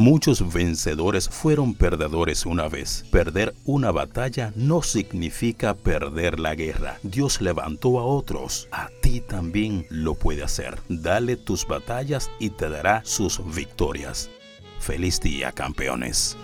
Muchos vencedores fueron perdedores una vez. Perder una batalla no significa perder la guerra. Dios levantó a otros. A ti también lo puede hacer. Dale tus batallas y te dará sus victorias. Feliz día, campeones.